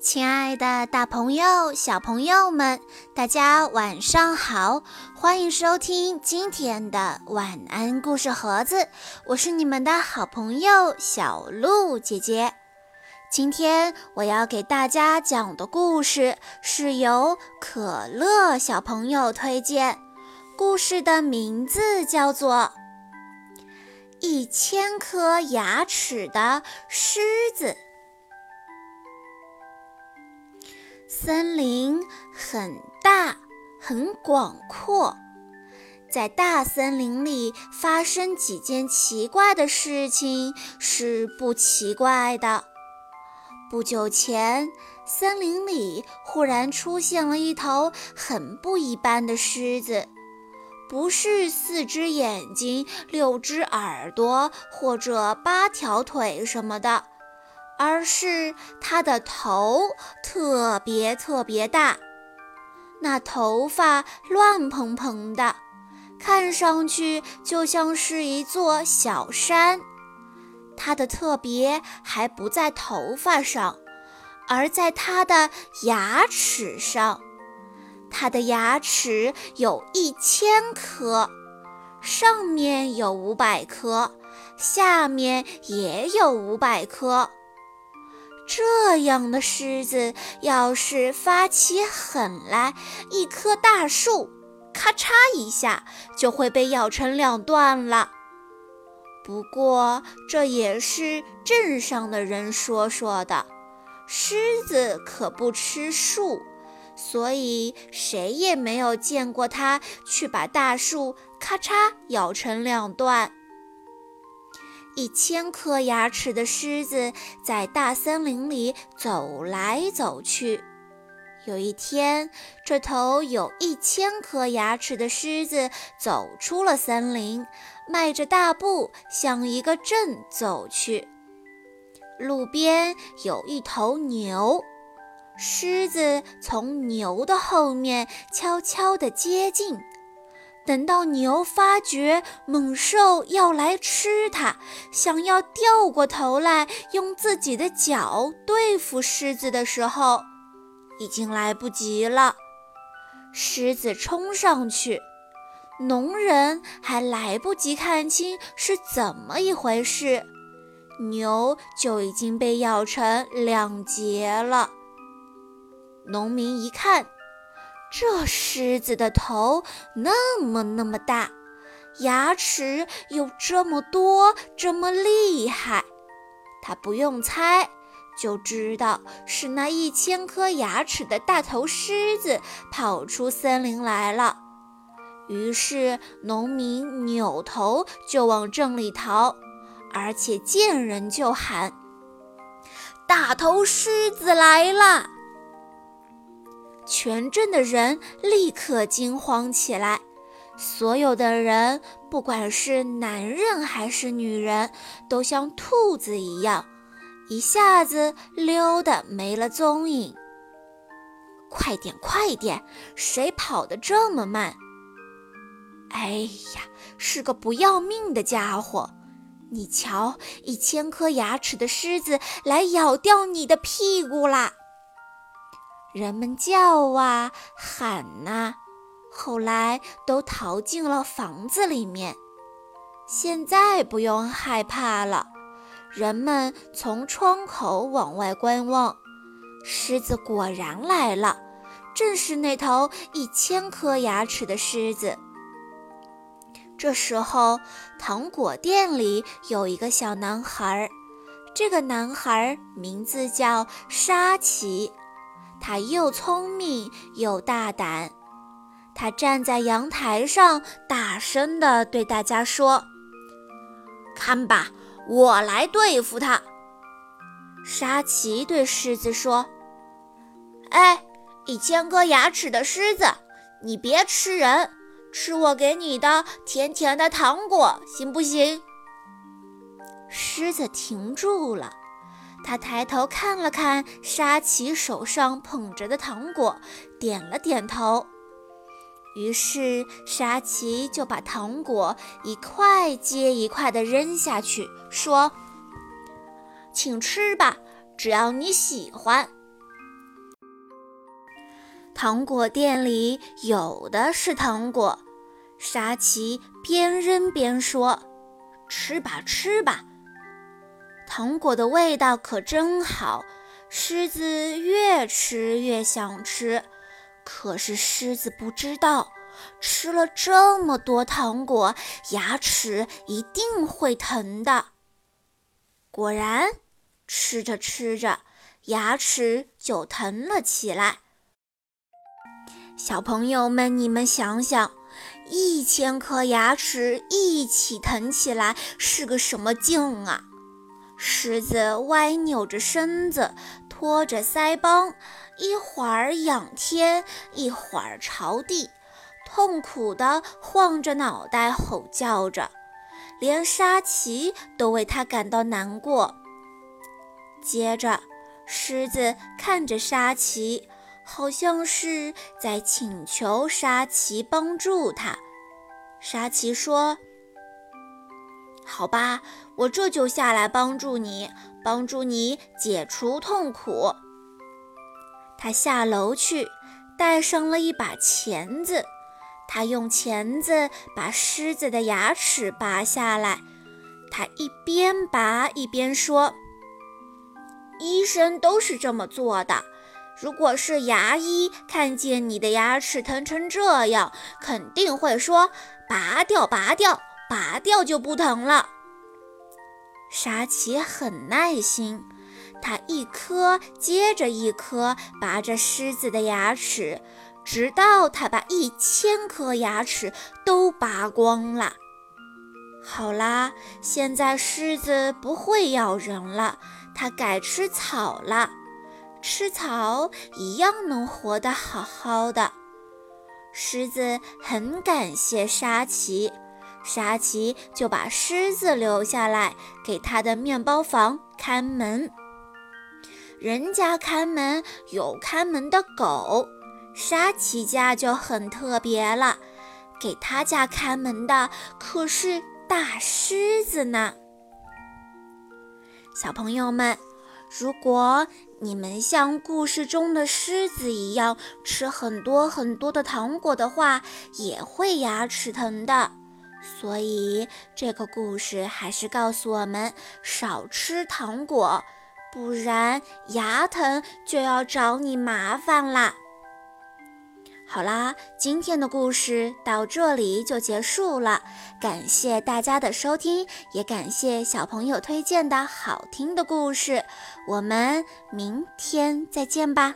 亲爱的，大朋友、小朋友们，大家晚上好！欢迎收听今天的晚安故事盒子，我是你们的好朋友小鹿姐姐。今天我要给大家讲的故事是由可乐小朋友推荐，故事的名字叫做《一千颗牙齿的狮子》。森林很大，很广阔。在大森林里发生几件奇怪的事情是不奇怪的。不久前，森林里忽然出现了一头很不一般的狮子，不是四只眼睛、六只耳朵或者八条腿什么的。而是它的头特别特别大，那头发乱蓬蓬的，看上去就像是一座小山。它的特别还不在头发上，而在它的牙齿上。它的牙齿有一千颗，上面有五百颗，下面也有五百颗。这样的狮子，要是发起狠来，一棵大树咔嚓一下就会被咬成两段了。不过这也是镇上的人说说的，狮子可不吃树，所以谁也没有见过它去把大树咔嚓咬成两段。一千颗牙齿的狮子在大森林里走来走去。有一天，这头有一千颗牙齿的狮子走出了森林，迈着大步向一个镇走去。路边有一头牛，狮子从牛的后面悄悄地接近。等到牛发觉猛兽要来吃它，想要掉过头来用自己的脚对付狮子的时候，已经来不及了。狮子冲上去，农人还来不及看清是怎么一回事，牛就已经被咬成两截了。农民一看。这狮子的头那么那么大，牙齿有这么多，这么厉害，他不用猜就知道是那一千颗牙齿的大头狮子跑出森林来了。于是农民扭头就往镇里逃，而且见人就喊：“大头狮子来了！”全镇的人立刻惊慌起来，所有的人，不管是男人还是女人，都像兔子一样，一下子溜得没了踪影。快点，快点！谁跑得这么慢？哎呀，是个不要命的家伙！你瞧，一千颗牙齿的狮子来咬掉你的屁股啦！人们叫啊喊呐，后来都逃进了房子里面。现在不用害怕了，人们从窗口往外观望，狮子果然来了，正是那头一千颗牙齿的狮子。这时候，糖果店里有一个小男孩，这个男孩名字叫沙奇。他又聪明又大胆，他站在阳台上，大声地对大家说：“看吧，我来对付他。”沙琪对狮子说：“哎，一千颗牙齿的狮子，你别吃人，吃我给你的甜甜的糖果，行不行？”狮子停住了。他抬头看了看沙琪手上捧着的糖果，点了点头。于是沙琪就把糖果一块接一块地扔下去，说：“请吃吧，只要你喜欢。”糖果店里有的是糖果。沙琪边扔边说：“吃吧，吃吧，糖果的味道可真好。”狮子越吃越想吃，可是狮子不知道，吃了这么多糖果，牙齿一定会疼的。果然，吃着吃着，牙齿就疼了起来。小朋友们，你们想想。一千颗牙齿一起疼起来是个什么劲啊！狮子歪扭着身子，托着腮帮，一会儿仰天，一会儿朝地，痛苦地晃着脑袋，吼叫着，连沙琪都为他感到难过。接着，狮子看着沙琪。好像是在请求沙琪帮助他。沙琪说：“好吧，我这就下来帮助你，帮助你解除痛苦。”他下楼去，带上了一把钳子。他用钳子把狮子的牙齿拔下来。他一边拔一边说：“医生都是这么做的。”如果是牙医看见你的牙齿疼成这样，肯定会说：“拔掉，拔掉，拔掉就不疼了。”沙琪很耐心，他一颗接着一颗拔着狮子的牙齿，直到他把一千颗牙齿都拔光了。好啦，现在狮子不会咬人了，它改吃草了。吃草一样能活得好好的。狮子很感谢沙琪，沙琪就把狮子留下来给他的面包房看门。人家看门有看门的狗，沙琪家就很特别了，给他家看门的可是大狮子呢。小朋友们。如果你们像故事中的狮子一样吃很多很多的糖果的话，也会牙齿疼的。所以这个故事还是告诉我们少吃糖果，不然牙疼就要找你麻烦啦。好啦，今天的故事到这里就结束了。感谢大家的收听，也感谢小朋友推荐的好听的故事。我们明天再见吧。